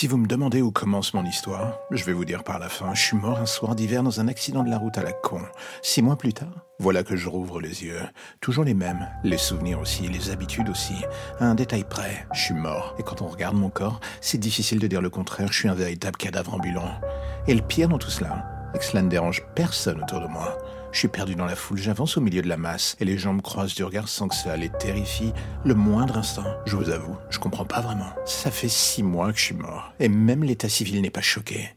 Si vous me demandez où commence mon histoire, je vais vous dire par la fin, je suis mort un soir d'hiver dans un accident de la route à la con. Six mois plus tard, voilà que je rouvre les yeux. Toujours les mêmes, les souvenirs aussi, les habitudes aussi. À un détail près, je suis mort. Et quand on regarde mon corps, c'est difficile de dire le contraire, je suis un véritable cadavre ambulant. Et le pire dans tout cela, c'est que cela ne dérange personne autour de moi. Je suis perdu dans la foule, j'avance au milieu de la masse, et les gens me croisent du regard sans que cela les terrifie le moindre instant. Je vous avoue, je comprends pas vraiment. Ça fait six mois que je suis mort, et même l'état civil n'est pas choqué.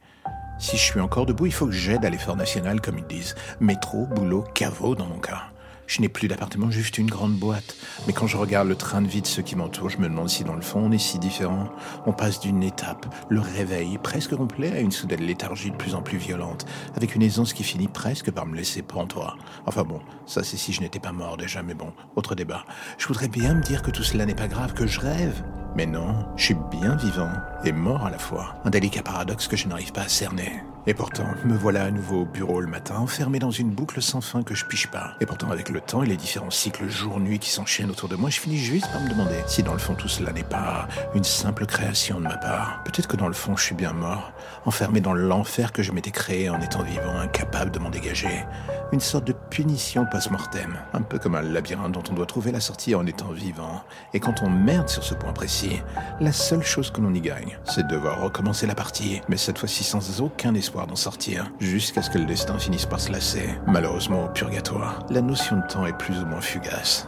Si je suis encore debout, il faut que j'aide à l'effort national, comme ils disent. Métro, boulot, caveau dans mon cas. Je n'ai plus d'appartement, juste une grande boîte. Mais quand je regarde le train de vie de ceux qui m'entourent, je me demande si dans le fond on est si différents. On passe d'une étape, le réveil presque complet, à une soudaine léthargie de plus en plus violente, avec une aisance qui finit presque par me laisser pantois. Enfin bon, ça c'est si je n'étais pas mort déjà, mais bon, autre débat. Je voudrais bien me dire que tout cela n'est pas grave, que je rêve. Mais non, je suis bien vivant et mort à la fois. Un délicat paradoxe que je n'arrive pas à cerner. Et pourtant, me voilà à nouveau au bureau le matin, enfermé dans une boucle sans fin que je piche pas. Et pourtant, avec le temps et les différents cycles jour-nuit qui s'enchaînent autour de moi, je finis juste par me demander si dans le fond tout cela n'est pas une simple création de ma part. Peut-être que dans le fond je suis bien mort, enfermé dans l'enfer que je m'étais créé en étant vivant, incapable de m'en dégager. Une sorte de punition post-mortem, un peu comme un labyrinthe dont on doit trouver la sortie en étant vivant. Et quand on merde sur ce point précis, la seule chose que l'on y gagne, c'est de devoir recommencer la partie, mais cette fois-ci sans aucun espoir d'en sortir, jusqu'à ce que le destin finisse par se lasser. Malheureusement, au purgatoire, la notion de temps est plus ou moins fugace.